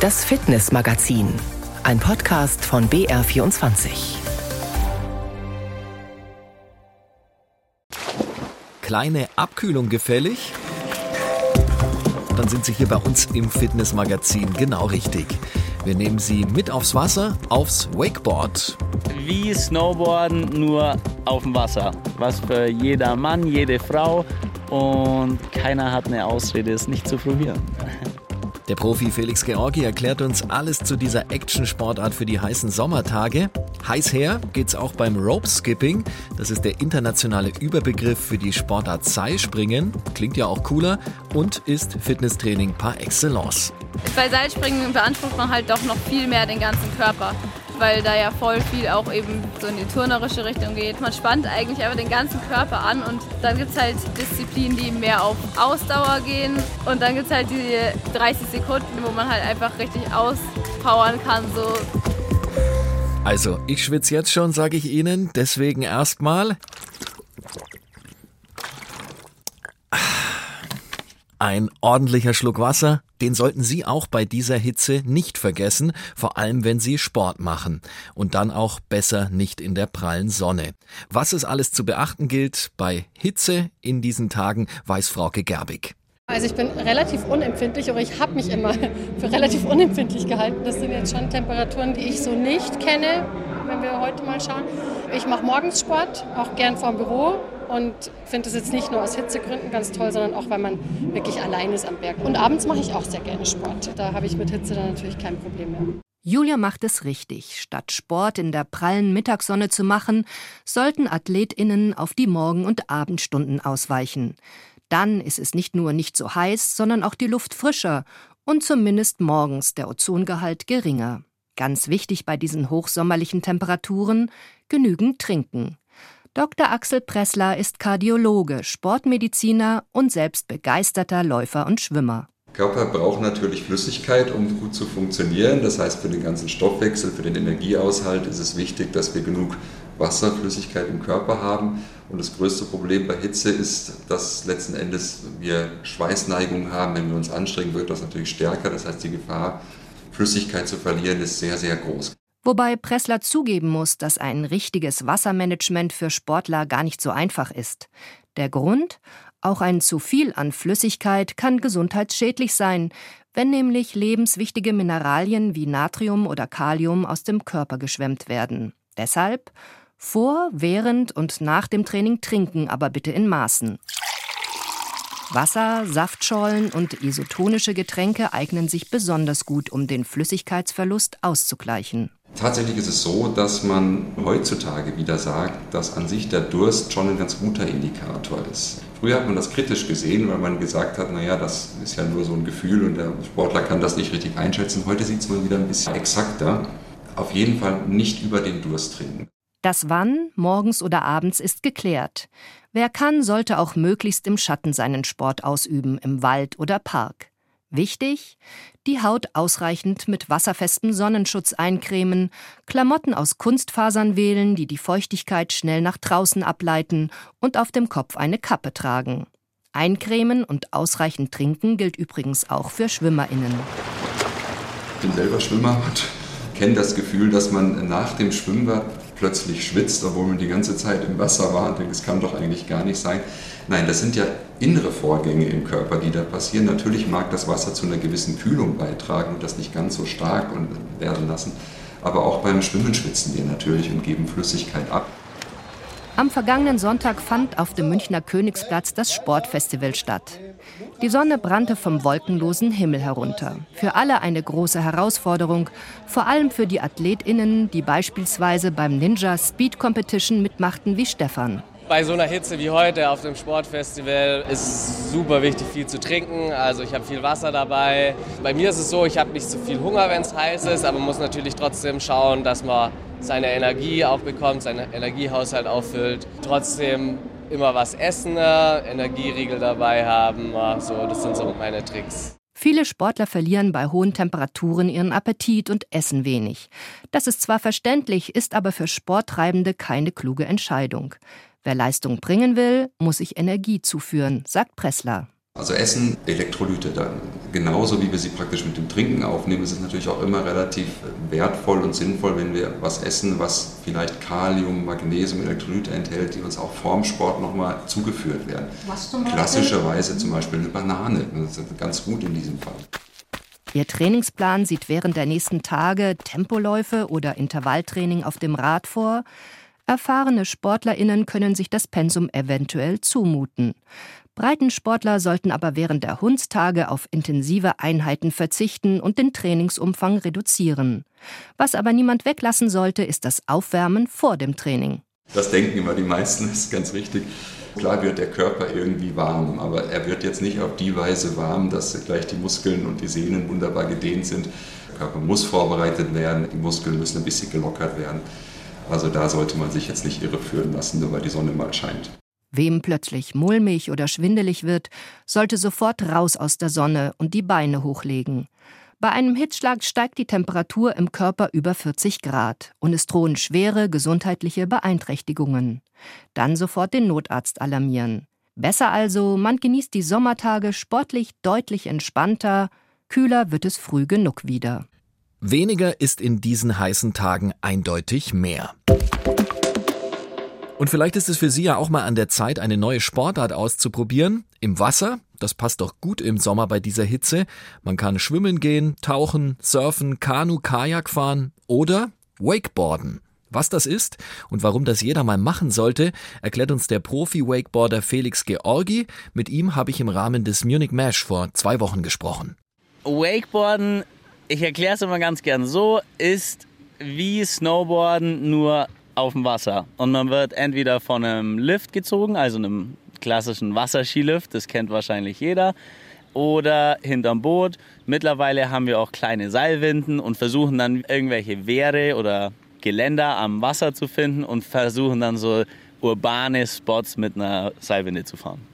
Das Fitnessmagazin, ein Podcast von BR24. Kleine Abkühlung gefällig? Dann sind Sie hier bei uns im Fitnessmagazin genau richtig. Wir nehmen Sie mit aufs Wasser, aufs Wakeboard. Wie Snowboarden, nur auf dem Wasser. Was für jeder Mann, jede Frau. Und keiner hat eine Ausrede, es nicht zu probieren. Der Profi Felix Georgi erklärt uns alles zu dieser Action-Sportart für die heißen Sommertage. Heiß her geht's auch beim Rope Skipping. Das ist der internationale Überbegriff für die Sportart Seilspringen. Klingt ja auch cooler und ist Fitnesstraining par excellence. Bei Seilspringen beansprucht man halt doch noch viel mehr den ganzen Körper weil da ja voll viel auch eben so in die turnerische Richtung geht. Man spannt eigentlich einfach den ganzen Körper an und dann gibt es halt Disziplinen, die mehr auf Ausdauer gehen und dann gibt es halt die 30 Sekunden, wo man halt einfach richtig auspowern kann. So. Also, ich schwitze jetzt schon, sage ich Ihnen, deswegen erstmal Ein ordentlicher Schluck Wasser, den sollten Sie auch bei dieser Hitze nicht vergessen, vor allem wenn Sie Sport machen. Und dann auch besser nicht in der prallen Sonne. Was es alles zu beachten gilt bei Hitze in diesen Tagen, weiß Frauke Gerbig. Also ich bin relativ unempfindlich, aber ich habe mich immer für relativ unempfindlich gehalten. Das sind jetzt schon Temperaturen, die ich so nicht kenne, wenn wir heute mal schauen. Ich mache morgens Sport, auch gern vorm Büro und finde es jetzt nicht nur aus Hitzegründen ganz toll, sondern auch, weil man wirklich allein ist am Berg. Und abends mache ich auch sehr gerne Sport. Da habe ich mit Hitze dann natürlich kein Problem mehr. Julia macht es richtig. Statt Sport in der prallen Mittagssonne zu machen, sollten AthletInnen auf die Morgen- und Abendstunden ausweichen. Dann ist es nicht nur nicht so heiß, sondern auch die Luft frischer und zumindest morgens der Ozongehalt geringer. Ganz wichtig bei diesen hochsommerlichen Temperaturen, genügend trinken. Dr. Axel Pressler ist Kardiologe, Sportmediziner und selbst begeisterter Läufer und Schwimmer. Körper braucht natürlich Flüssigkeit, um gut zu funktionieren. Das heißt, für den ganzen Stoffwechsel, für den Energieaushalt ist es wichtig, dass wir genug Wasserflüssigkeit im Körper haben. Und das größte Problem bei Hitze ist, dass letzten Endes wir Schweißneigung haben. Wenn wir uns anstrengen, wird das natürlich stärker. Das heißt, die Gefahr, Flüssigkeit zu verlieren, ist sehr, sehr groß. Wobei Pressler zugeben muss, dass ein richtiges Wassermanagement für Sportler gar nicht so einfach ist. Der Grund? Auch ein zu viel an Flüssigkeit kann gesundheitsschädlich sein, wenn nämlich lebenswichtige Mineralien wie Natrium oder Kalium aus dem Körper geschwemmt werden. Deshalb vor, während und nach dem Training trinken, aber bitte in Maßen. Wasser, Saftschollen und isotonische Getränke eignen sich besonders gut, um den Flüssigkeitsverlust auszugleichen. Tatsächlich ist es so, dass man heutzutage wieder sagt, dass an sich der Durst schon ein ganz guter Indikator ist. Früher hat man das kritisch gesehen, weil man gesagt hat, naja, das ist ja nur so ein Gefühl und der Sportler kann das nicht richtig einschätzen. Heute sieht es mal wieder ein bisschen exakter. Auf jeden Fall nicht über den Durst trinken. Das Wann, morgens oder abends, ist geklärt. Wer kann, sollte auch möglichst im Schatten seinen Sport ausüben, im Wald oder Park. Wichtig, die Haut ausreichend mit wasserfestem Sonnenschutz eincremen, Klamotten aus Kunstfasern wählen, die die Feuchtigkeit schnell nach draußen ableiten und auf dem Kopf eine Kappe tragen. Eincremen und ausreichend trinken gilt übrigens auch für SchwimmerInnen. Ich bin selber Schwimmer und kenne das Gefühl, dass man nach dem Schwimmbad plötzlich schwitzt, obwohl man die ganze Zeit im Wasser war und denkt, das kann doch eigentlich gar nicht sein. Nein, das sind ja innere Vorgänge im Körper, die da passieren. Natürlich mag das Wasser zu einer gewissen Kühlung beitragen und das nicht ganz so stark werden lassen. Aber auch beim Schwimmen schwitzen wir natürlich und geben Flüssigkeit ab. Am vergangenen Sonntag fand auf dem Münchner Königsplatz das Sportfestival statt. Die Sonne brannte vom wolkenlosen Himmel herunter. Für alle eine große Herausforderung, vor allem für die AthletInnen, die beispielsweise beim Ninja Speed Competition mitmachten wie Stefan bei so einer Hitze wie heute auf dem Sportfestival ist super wichtig, viel zu trinken. Also ich habe viel Wasser dabei. Bei mir ist es so, ich habe nicht so viel Hunger, wenn es heiß ist, aber man muss natürlich trotzdem schauen, dass man seine Energie auch bekommt, seinen Energiehaushalt auffüllt. Trotzdem immer was essen, Energieriegel dabei haben. So, das sind so meine Tricks. Viele Sportler verlieren bei hohen Temperaturen ihren Appetit und essen wenig. Das ist zwar verständlich, ist aber für Sporttreibende keine kluge Entscheidung. Wer Leistung bringen will, muss sich Energie zuführen, sagt Pressler. Also Essen, Elektrolyte dann. Genauso wie wir sie praktisch mit dem Trinken aufnehmen, ist es natürlich auch immer relativ wertvoll und sinnvoll, wenn wir was essen, was vielleicht Kalium, Magnesium, Elektrolyte enthält, die uns auch vorm Sport nochmal zugeführt werden. Was zum? Klassischerweise zum Beispiel eine Banane. Das ist ganz gut in diesem Fall. Ihr Trainingsplan sieht während der nächsten Tage Tempoläufe oder Intervalltraining auf dem Rad vor. Erfahrene Sportlerinnen können sich das Pensum eventuell zumuten. Breitensportler sollten aber während der Hundstage auf intensive Einheiten verzichten und den Trainingsumfang reduzieren. Was aber niemand weglassen sollte, ist das Aufwärmen vor dem Training. Das denken immer die meisten, das ist ganz wichtig. Klar wird der Körper irgendwie warm, aber er wird jetzt nicht auf die Weise warm, dass gleich die Muskeln und die Sehnen wunderbar gedehnt sind. Der Körper muss vorbereitet werden, die Muskeln müssen ein bisschen gelockert werden. Also da sollte man sich jetzt nicht irreführen lassen, nur weil die Sonne mal scheint. Wem plötzlich mulmig oder schwindelig wird, sollte sofort raus aus der Sonne und die Beine hochlegen. Bei einem Hitzschlag steigt die Temperatur im Körper über 40 Grad und es drohen schwere gesundheitliche Beeinträchtigungen. Dann sofort den Notarzt alarmieren. Besser also, man genießt die Sommertage sportlich deutlich entspannter, kühler wird es früh genug wieder. Weniger ist in diesen heißen Tagen eindeutig mehr. Und vielleicht ist es für Sie ja auch mal an der Zeit, eine neue Sportart auszuprobieren. Im Wasser, das passt doch gut im Sommer bei dieser Hitze. Man kann schwimmen gehen, tauchen, surfen, Kanu, Kajak fahren oder Wakeboarden. Was das ist und warum das jeder mal machen sollte, erklärt uns der Profi-Wakeboarder Felix Georgi. Mit ihm habe ich im Rahmen des Munich Mash vor zwei Wochen gesprochen. Wakeboarden, ich erkläre es immer ganz gern so, ist wie Snowboarden nur auf dem Wasser. Und man wird entweder von einem Lift gezogen, also einem klassischen Wasserskilift, das kennt wahrscheinlich jeder, oder hinterm Boot. Mittlerweile haben wir auch kleine Seilwinden und versuchen dann irgendwelche Wehre oder Geländer am Wasser zu finden und versuchen dann so urbane Spots mit einer Seilwinde zu fahren.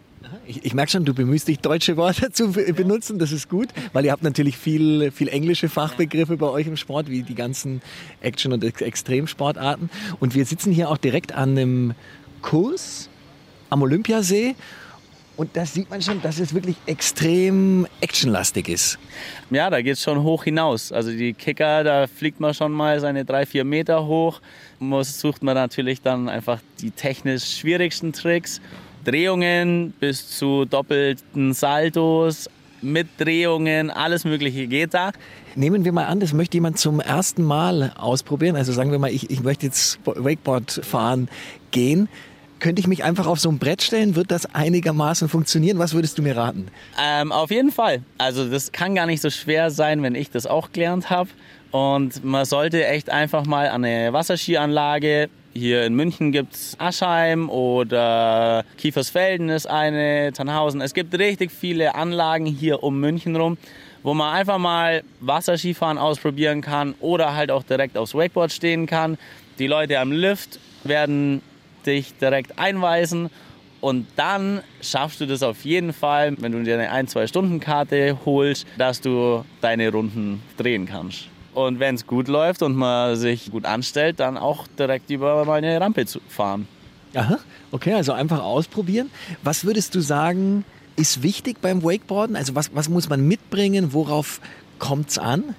Ich, ich merke schon, du bemühst dich, deutsche Worte zu benutzen. Das ist gut, weil ihr habt natürlich viel, viel englische Fachbegriffe bei euch im Sport, wie die ganzen Action- und Extremsportarten. Und wir sitzen hier auch direkt an einem Kurs am Olympiasee. Und da sieht man schon, dass es wirklich extrem actionlastig ist. Ja, da geht es schon hoch hinaus. Also die Kicker, da fliegt man schon mal seine drei, vier Meter hoch. Muss, sucht man natürlich dann einfach die technisch schwierigsten Tricks Drehungen bis zu doppelten Saltos, mit Drehungen, alles Mögliche geht da. Nehmen wir mal an, das möchte jemand zum ersten Mal ausprobieren. Also sagen wir mal, ich, ich möchte jetzt Wakeboard fahren gehen. Könnte ich mich einfach auf so ein Brett stellen? Wird das einigermaßen funktionieren? Was würdest du mir raten? Ähm, auf jeden Fall. Also das kann gar nicht so schwer sein, wenn ich das auch gelernt habe. Und man sollte echt einfach mal an eine Wasserskianlage hier in München gibt es Aschheim oder Kiefersfelden ist eine, Tannhausen. Es gibt richtig viele Anlagen hier um München rum, wo man einfach mal Wasserskifahren ausprobieren kann oder halt auch direkt aufs Wakeboard stehen kann. Die Leute am Lift werden dich direkt einweisen und dann schaffst du das auf jeden Fall, wenn du dir eine 1-2-Stunden-Karte holst, dass du deine Runden drehen kannst. Und wenn es gut läuft und man sich gut anstellt, dann auch direkt über meine Rampe zu fahren. Aha, okay, also einfach ausprobieren. Was würdest du sagen, ist wichtig beim Wakeboarden? Also was, was muss man mitbringen? Worauf kommt es an?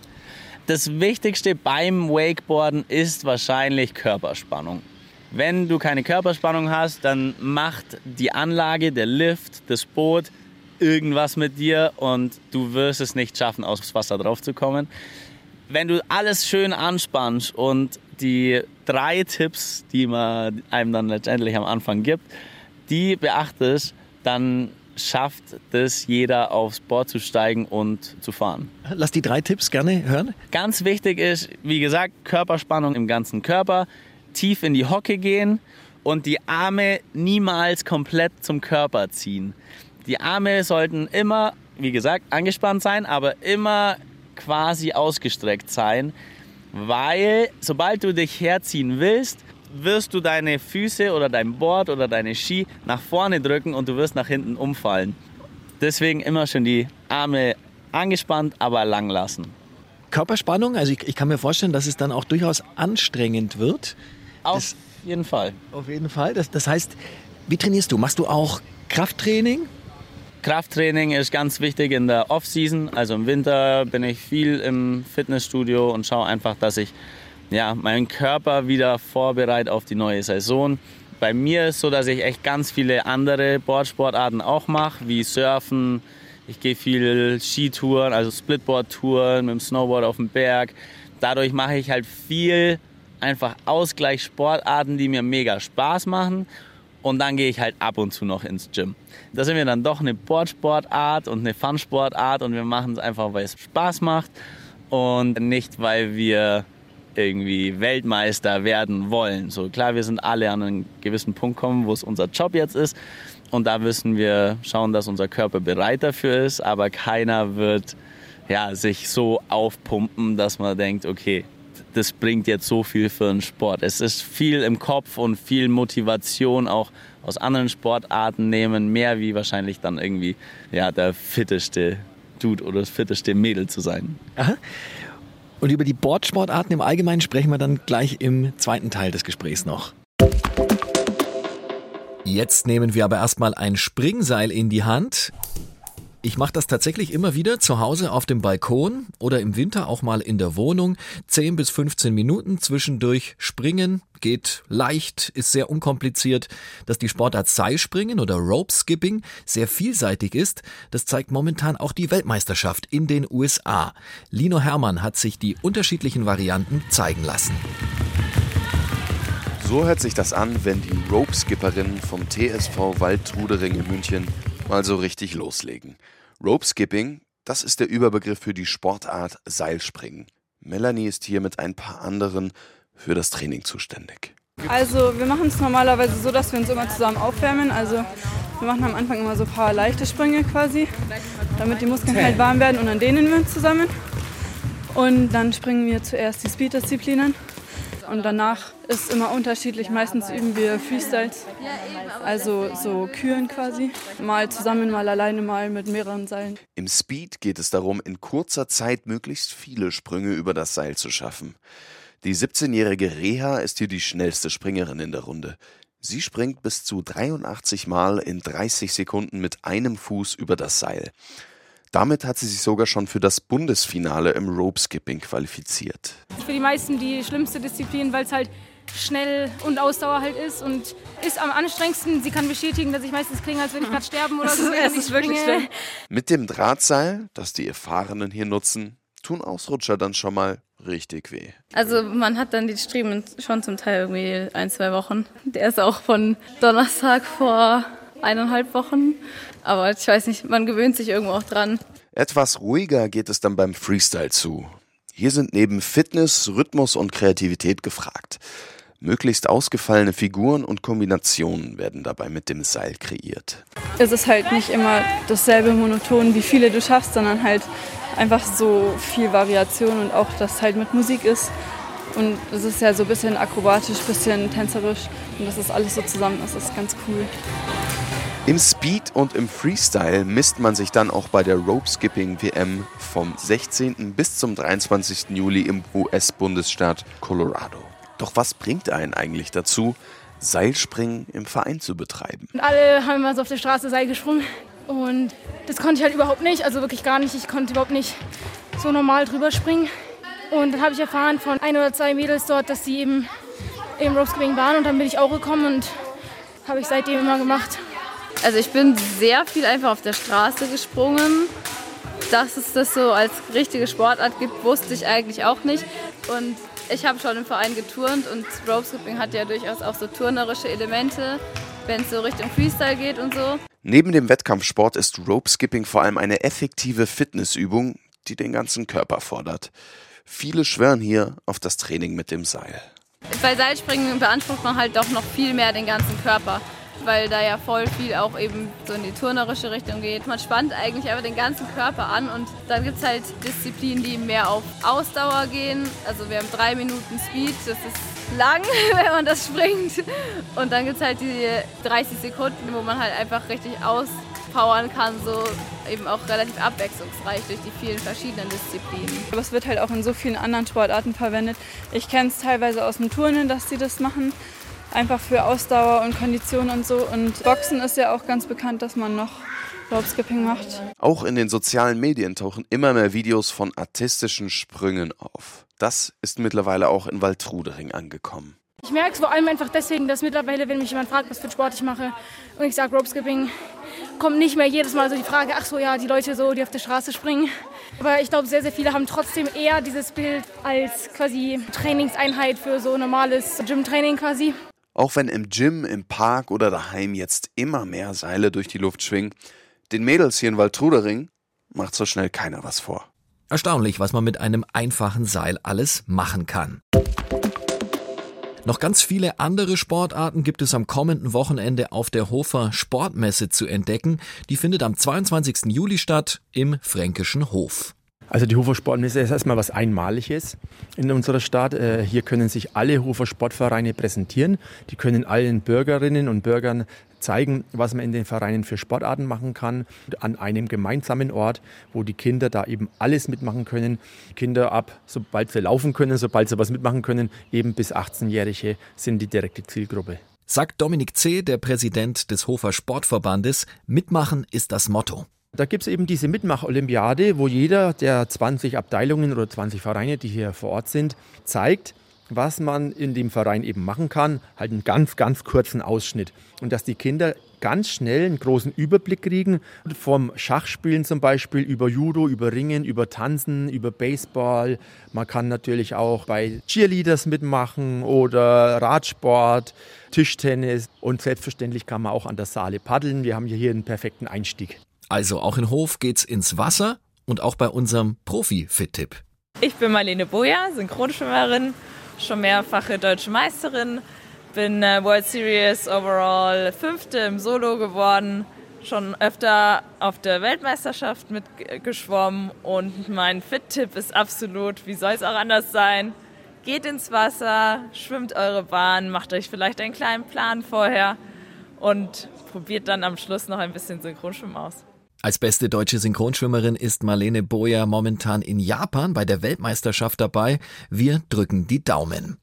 Das Wichtigste beim Wakeboarden ist wahrscheinlich Körperspannung. Wenn du keine Körperspannung hast, dann macht die Anlage, der Lift, das Boot irgendwas mit dir und du wirst es nicht schaffen, aufs Wasser drauf zu kommen wenn du alles schön anspannst und die drei Tipps, die man einem dann letztendlich am Anfang gibt, die beachtest, dann schafft es jeder aufs Board zu steigen und zu fahren. Lass die drei Tipps gerne hören. Ganz wichtig ist, wie gesagt, Körperspannung im ganzen Körper, tief in die Hocke gehen und die Arme niemals komplett zum Körper ziehen. Die Arme sollten immer, wie gesagt, angespannt sein, aber immer quasi ausgestreckt sein, weil sobald du dich herziehen willst, wirst du deine Füße oder dein Board oder deine Ski nach vorne drücken und du wirst nach hinten umfallen. Deswegen immer schon die Arme angespannt, aber lang lassen. Körperspannung, also ich, ich kann mir vorstellen, dass es dann auch durchaus anstrengend wird. Auf das, jeden Fall. Auf jeden Fall. Das, das heißt, wie trainierst du? Machst du auch Krafttraining? Krafttraining ist ganz wichtig in der Off-Season. Also im Winter bin ich viel im Fitnessstudio und schaue einfach, dass ich ja, meinen Körper wieder vorbereite auf die neue Saison. Bei mir ist es so, dass ich echt ganz viele andere Boardsportarten auch mache, wie Surfen. Ich gehe viel Skitouren, also Splitboard-Touren mit dem Snowboard auf dem Berg. Dadurch mache ich halt viel einfach Ausgleichssportarten, die mir mega Spaß machen. Und dann gehe ich halt ab und zu noch ins Gym. Da sind wir dann doch eine Boardsportart und eine Fun-Sportart und wir machen es einfach, weil es Spaß macht und nicht, weil wir irgendwie Weltmeister werden wollen. So klar, wir sind alle an einen gewissen Punkt kommen, wo es unser Job jetzt ist. Und da müssen wir schauen, dass unser Körper bereit dafür ist. Aber keiner wird ja, sich so aufpumpen, dass man denkt, okay, das bringt jetzt so viel für den Sport. Es ist viel im Kopf und viel Motivation auch aus anderen Sportarten nehmen, mehr wie wahrscheinlich dann irgendwie ja, der fitteste Dude oder das fitteste Mädel zu sein. Aha. Und über die Boardsportarten im Allgemeinen sprechen wir dann gleich im zweiten Teil des Gesprächs noch. Jetzt nehmen wir aber erstmal ein Springseil in die Hand. Ich mache das tatsächlich immer wieder zu Hause auf dem Balkon oder im Winter auch mal in der Wohnung. 10 bis 15 Minuten zwischendurch springen, geht leicht, ist sehr unkompliziert. Dass die Sportart Seilspringen oder Rope Skipping sehr vielseitig ist, das zeigt momentan auch die Weltmeisterschaft in den USA. Lino Hermann hat sich die unterschiedlichen Varianten zeigen lassen. So hört sich das an, wenn die Rope-Skipperinnen vom TSV Waldtrudering in München mal so richtig loslegen. Rope Skipping, das ist der Überbegriff für die Sportart Seilspringen. Melanie ist hier mit ein paar anderen für das Training zuständig. Also wir machen es normalerweise so, dass wir uns immer zusammen aufwärmen. Also wir machen am Anfang immer so ein paar leichte Sprünge quasi, damit die Muskeln halt warm werden und dann dehnen wir uns zusammen. Und dann springen wir zuerst die Speed-Disziplinen und danach ist immer unterschiedlich. Meistens üben wir Freestyles, also so Küren quasi. Mal zusammen, mal alleine, mal mit mehreren Seilen. Im Speed geht es darum, in kurzer Zeit möglichst viele Sprünge über das Seil zu schaffen. Die 17-jährige Reha ist hier die schnellste Springerin in der Runde. Sie springt bis zu 83 Mal in 30 Sekunden mit einem Fuß über das Seil. Damit hat sie sich sogar schon für das Bundesfinale im Rope Skipping qualifiziert. Für die meisten die schlimmste Disziplin, weil es halt schnell und Ausdauer halt ist und ist am anstrengendsten. Sie kann bestätigen, dass ich meistens klinge, als würde ich gerade sterben oder so. es ist wirklich schlimm. Mit dem Drahtseil, das die Erfahrenen hier nutzen, tun Ausrutscher dann schon mal richtig weh. Also man hat dann die Striemen schon zum Teil irgendwie ein, zwei Wochen. Der ist auch von Donnerstag vor eineinhalb Wochen. Aber ich weiß nicht, man gewöhnt sich irgendwo auch dran. Etwas ruhiger geht es dann beim Freestyle zu. Hier sind neben Fitness, Rhythmus und Kreativität gefragt. Möglichst ausgefallene Figuren und Kombinationen werden dabei mit dem Seil kreiert. Es ist halt nicht immer dasselbe Monoton, wie viele du schaffst, sondern halt einfach so viel Variation und auch, dass halt mit Musik ist. Und es ist ja so ein bisschen akrobatisch, ein bisschen tänzerisch. Und das ist alles so zusammen, das ist ganz cool. Im Speed und im Freestyle misst man sich dann auch bei der Rope Skipping WM vom 16. bis zum 23. Juli im US-Bundesstaat Colorado. Doch was bringt einen eigentlich dazu, Seilspringen im Verein zu betreiben? Und alle haben immer so auf der Straße Seil gesprungen. Und das konnte ich halt überhaupt nicht, also wirklich gar nicht. Ich konnte überhaupt nicht so normal drüber springen. Und dann habe ich erfahren von ein oder zwei Mädels dort, dass sie eben im Rope Skipping waren. Und dann bin ich auch gekommen und habe ich seitdem immer gemacht. Also ich bin sehr viel einfach auf der Straße gesprungen. Dass es das so als richtige Sportart gibt, wusste ich eigentlich auch nicht. Und ich habe schon im Verein geturnt und Rope Skipping hat ja durchaus auch so turnerische Elemente, wenn es so Richtung Freestyle geht und so. Neben dem Wettkampfsport ist Rope Skipping vor allem eine effektive Fitnessübung, die den ganzen Körper fordert. Viele schwören hier auf das Training mit dem Seil. Bei Seilspringen beansprucht man halt doch noch viel mehr den ganzen Körper weil da ja voll viel auch eben so in die turnerische Richtung geht. Man spannt eigentlich einfach den ganzen Körper an und dann gibt es halt Disziplinen, die mehr auf Ausdauer gehen. Also wir haben drei Minuten Speed, das ist lang, wenn man das springt. Und dann gibt es halt die 30 Sekunden, wo man halt einfach richtig auspowern kann, so eben auch relativ abwechslungsreich durch die vielen verschiedenen Disziplinen. Aber es wird halt auch in so vielen anderen Sportarten verwendet. Ich kenne es teilweise aus dem Turnen, dass sie das machen. Einfach für Ausdauer und Kondition und so. Und Boxen ist ja auch ganz bekannt, dass man noch Ropeskipping macht. Auch in den sozialen Medien tauchen immer mehr Videos von artistischen Sprüngen auf. Das ist mittlerweile auch in Waldrudering angekommen. Ich merke es vor allem einfach deswegen, dass mittlerweile, wenn mich jemand fragt, was für Sport ich mache und ich sage Ropeskipping, kommt nicht mehr jedes Mal so die Frage, ach so, ja, die Leute so, die auf der Straße springen. Aber ich glaube, sehr, sehr viele haben trotzdem eher dieses Bild als quasi Trainingseinheit für so normales Gym-Training quasi. Auch wenn im Gym, im Park oder daheim jetzt immer mehr Seile durch die Luft schwingen, den Mädels hier in Waldrudering macht so schnell keiner was vor. Erstaunlich, was man mit einem einfachen Seil alles machen kann. Noch ganz viele andere Sportarten gibt es am kommenden Wochenende auf der Hofer Sportmesse zu entdecken. Die findet am 22. Juli statt im Fränkischen Hof. Also die Hofer Sportmesse ist erstmal was Einmaliges in unserer Stadt. Äh, hier können sich alle Hofer Sportvereine präsentieren. Die können allen Bürgerinnen und Bürgern zeigen, was man in den Vereinen für Sportarten machen kann, an einem gemeinsamen Ort, wo die Kinder da eben alles mitmachen können. Kinder ab, sobald sie laufen können, sobald sie was mitmachen können, eben bis 18-Jährige sind die direkte Zielgruppe. Sagt Dominik C., der Präsident des Hofer Sportverbandes, mitmachen ist das Motto. Da gibt es eben diese Mitmach-Olympiade, wo jeder der 20 Abteilungen oder 20 Vereine, die hier vor Ort sind, zeigt, was man in dem Verein eben machen kann, halt einen ganz, ganz kurzen Ausschnitt. Und dass die Kinder ganz schnell einen großen Überblick kriegen, vom Schachspielen zum Beispiel, über Judo, über Ringen, über Tanzen, über Baseball. Man kann natürlich auch bei Cheerleaders mitmachen oder Radsport, Tischtennis und selbstverständlich kann man auch an der Saale paddeln. Wir haben hier einen perfekten Einstieg. Also auch in Hof geht's ins Wasser und auch bei unserem Profi-Fit-Tipp. Ich bin Marlene Boja, Synchronschwimmerin schon mehrfache deutsche Meisterin, bin äh, World Series Overall Fünfte im Solo geworden, schon öfter auf der Weltmeisterschaft mitgeschwommen und mein Fit-Tipp ist absolut, wie soll es auch anders sein? Geht ins Wasser, schwimmt eure Bahn, macht euch vielleicht einen kleinen Plan vorher und probiert dann am Schluss noch ein bisschen Synchronschwimmen aus. Als beste deutsche Synchronschwimmerin ist Marlene Boyer momentan in Japan bei der Weltmeisterschaft dabei. Wir drücken die Daumen.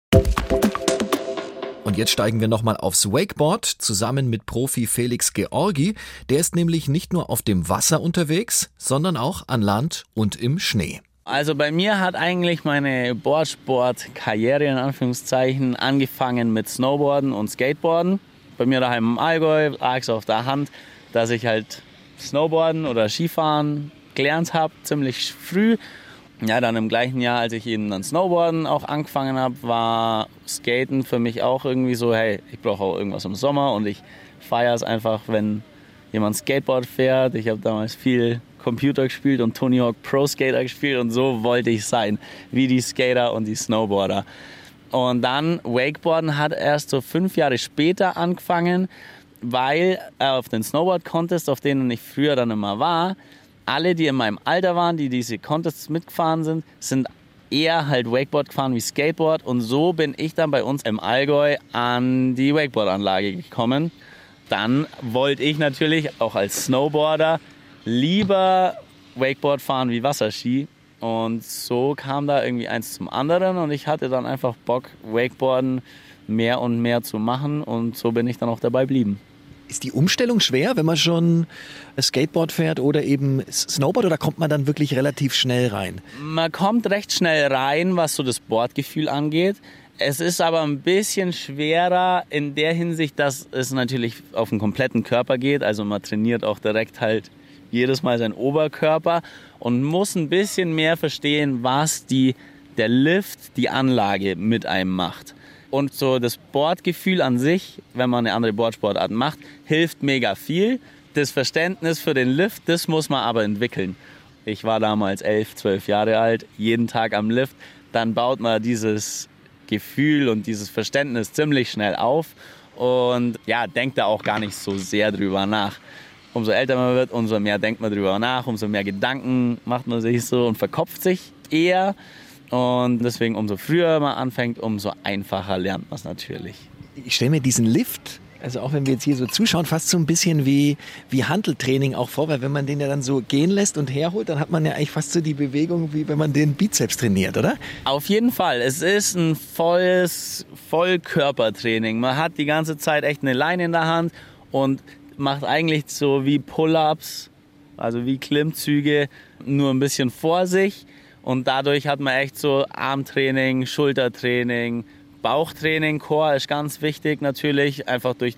Und jetzt steigen wir nochmal aufs Wakeboard zusammen mit Profi Felix Georgi. Der ist nämlich nicht nur auf dem Wasser unterwegs, sondern auch an Land und im Schnee. Also bei mir hat eigentlich meine Boardsport-Karriere in Anführungszeichen angefangen mit Snowboarden und Skateboarden. Bei mir daheim im Allgäu lag es auf der Hand, dass ich halt Snowboarden oder Skifahren gelernt habe, ziemlich früh. Ja, dann im gleichen Jahr, als ich eben dann Snowboarden auch angefangen habe, war Skaten für mich auch irgendwie so, hey, ich brauche auch irgendwas im Sommer und ich feiere es einfach, wenn jemand Skateboard fährt. Ich habe damals viel Computer gespielt und Tony Hawk Pro Skater gespielt und so wollte ich sein, wie die Skater und die Snowboarder. Und dann Wakeboarden hat erst so fünf Jahre später angefangen weil auf den Snowboard-Contests, auf denen ich früher dann immer war, alle, die in meinem Alter waren, die diese Contests mitgefahren sind, sind eher halt Wakeboard gefahren wie Skateboard. Und so bin ich dann bei uns im Allgäu an die Wakeboard-Anlage gekommen. Dann wollte ich natürlich auch als Snowboarder lieber Wakeboard fahren wie Wasserski. Und so kam da irgendwie eins zum anderen und ich hatte dann einfach Bock, Wakeboarden mehr und mehr zu machen und so bin ich dann auch dabei geblieben. Ist die Umstellung schwer, wenn man schon Skateboard fährt oder eben Snowboard oder kommt man dann wirklich relativ schnell rein? Man kommt recht schnell rein, was so das Bordgefühl angeht. Es ist aber ein bisschen schwerer in der Hinsicht, dass es natürlich auf den kompletten Körper geht. Also man trainiert auch direkt halt jedes Mal seinen Oberkörper und muss ein bisschen mehr verstehen, was die, der Lift, die Anlage mit einem macht. Und so das Bordgefühl an sich, wenn man eine andere Boardsportart macht, hilft mega viel. Das Verständnis für den Lift, das muss man aber entwickeln. Ich war damals elf, zwölf Jahre alt, jeden Tag am Lift. Dann baut man dieses Gefühl und dieses Verständnis ziemlich schnell auf und ja, denkt da auch gar nicht so sehr drüber nach. Umso älter man wird, umso mehr denkt man drüber nach, umso mehr Gedanken macht man sich so und verkopft sich eher. Und deswegen, umso früher man anfängt, umso einfacher lernt man es natürlich. Ich stelle mir diesen Lift Also auch wenn wir jetzt hier so zuschauen, fast so ein bisschen wie, wie Handeltraining auch vor, weil wenn man den ja dann so gehen lässt und herholt, dann hat man ja eigentlich fast so die Bewegung, wie wenn man den Bizeps trainiert, oder? Auf jeden Fall. Es ist ein volles Vollkörpertraining. Man hat die ganze Zeit echt eine Leine in der Hand und macht eigentlich so wie Pull-ups, also wie Klimmzüge, nur ein bisschen vor sich. Und dadurch hat man echt so Armtraining, Schultertraining, Bauchtraining, Core ist ganz wichtig natürlich. Einfach durch,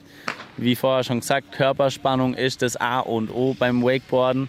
wie vorher schon gesagt, Körperspannung ist das A und O beim Wakeboarden.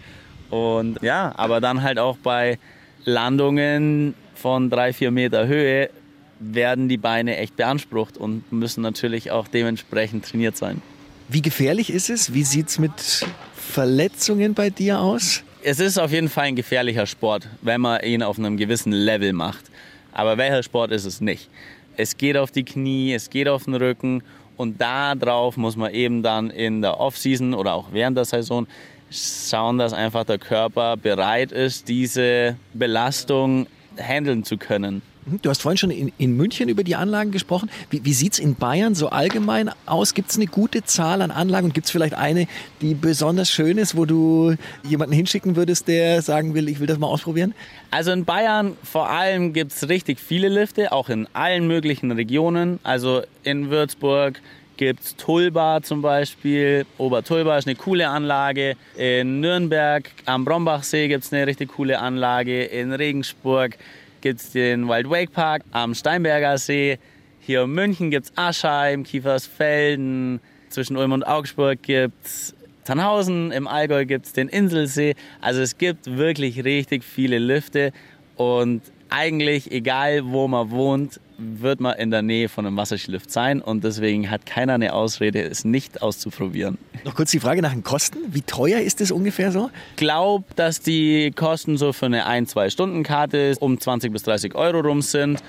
Und ja, aber dann halt auch bei Landungen von drei, vier Meter Höhe werden die Beine echt beansprucht und müssen natürlich auch dementsprechend trainiert sein. Wie gefährlich ist es? Wie sieht es mit Verletzungen bei dir aus? Es ist auf jeden Fall ein gefährlicher Sport, wenn man ihn auf einem gewissen Level macht. Aber welcher Sport ist es nicht? Es geht auf die Knie, es geht auf den Rücken und darauf muss man eben dann in der Offseason oder auch während der Saison schauen, dass einfach der Körper bereit ist, diese Belastung handeln zu können. Hm, du hast vorhin schon in, in München über die Anlagen gesprochen. Wie, wie sieht es in Bayern so allgemein aus? Gibt es eine gute Zahl an Anlagen und gibt es vielleicht eine, die besonders schön ist, wo du jemanden hinschicken würdest, der sagen will, ich will das mal ausprobieren? Also in Bayern vor allem gibt es richtig viele Lifte, auch in allen möglichen Regionen. Also in Würzburg, gibt es Tulba zum Beispiel. Obertulba ist eine coole Anlage. In Nürnberg am Brombachsee gibt es eine richtig coole Anlage. In Regensburg gibt es den Wild Wake Park am Steinberger See. Hier in München gibt es Aschheim, Kiefersfelden. Zwischen Ulm und Augsburg gibt es Tannhausen. Im Allgäu gibt es den Inselsee. Also es gibt wirklich richtig viele Lüfte. Und eigentlich, egal wo man wohnt, wird man in der Nähe von einem Wasserskilift sein und deswegen hat keiner eine Ausrede, es nicht auszuprobieren. Noch kurz die Frage nach den Kosten. Wie teuer ist es ungefähr so? Ich glaube, dass die Kosten so für eine 1-2-Stunden-Karte um 20 bis 30 Euro rum sind.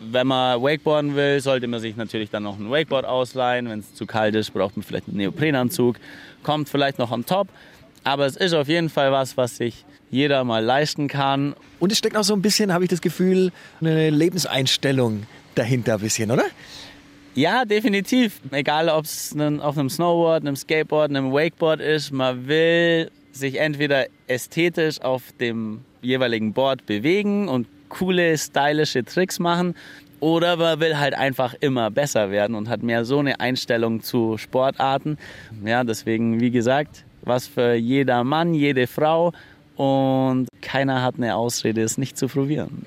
Wenn man Wakeboarden will, sollte man sich natürlich dann noch ein Wakeboard ausleihen. Wenn es zu kalt ist, braucht man vielleicht einen Neoprenanzug. Kommt vielleicht noch am Top. Aber es ist auf jeden Fall was, was sich jeder mal leisten kann. Und es steckt auch so ein bisschen, habe ich das Gefühl, eine Lebenseinstellung dahinter ein bisschen, oder? Ja, definitiv. Egal, ob es auf einem Snowboard, einem Skateboard, einem Wakeboard ist, man will sich entweder ästhetisch auf dem jeweiligen Board bewegen und coole, stylische Tricks machen oder man will halt einfach immer besser werden und hat mehr so eine Einstellung zu Sportarten. Ja, deswegen, wie gesagt, was für jeder Mann, jede Frau und keiner hat eine Ausrede, es nicht zu probieren.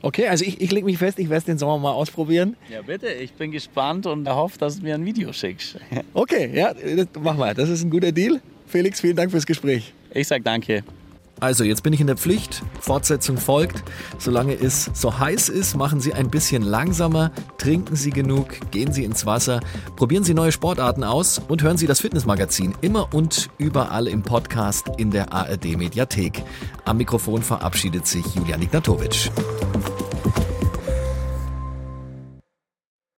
Okay, also ich, ich lege mich fest, ich werde es den Sommer mal ausprobieren. Ja, bitte, ich bin gespannt und hoffe, dass du mir ein Video schickst. Okay, ja, das, mach mal. Das ist ein guter Deal. Felix, vielen Dank fürs Gespräch. Ich sag danke. Also, jetzt bin ich in der Pflicht. Fortsetzung folgt. Solange es so heiß ist, machen Sie ein bisschen langsamer, trinken Sie genug, gehen Sie ins Wasser, probieren Sie neue Sportarten aus und hören Sie das Fitnessmagazin immer und überall im Podcast in der ARD Mediathek. Am Mikrofon verabschiedet sich Julian Ignatowitsch.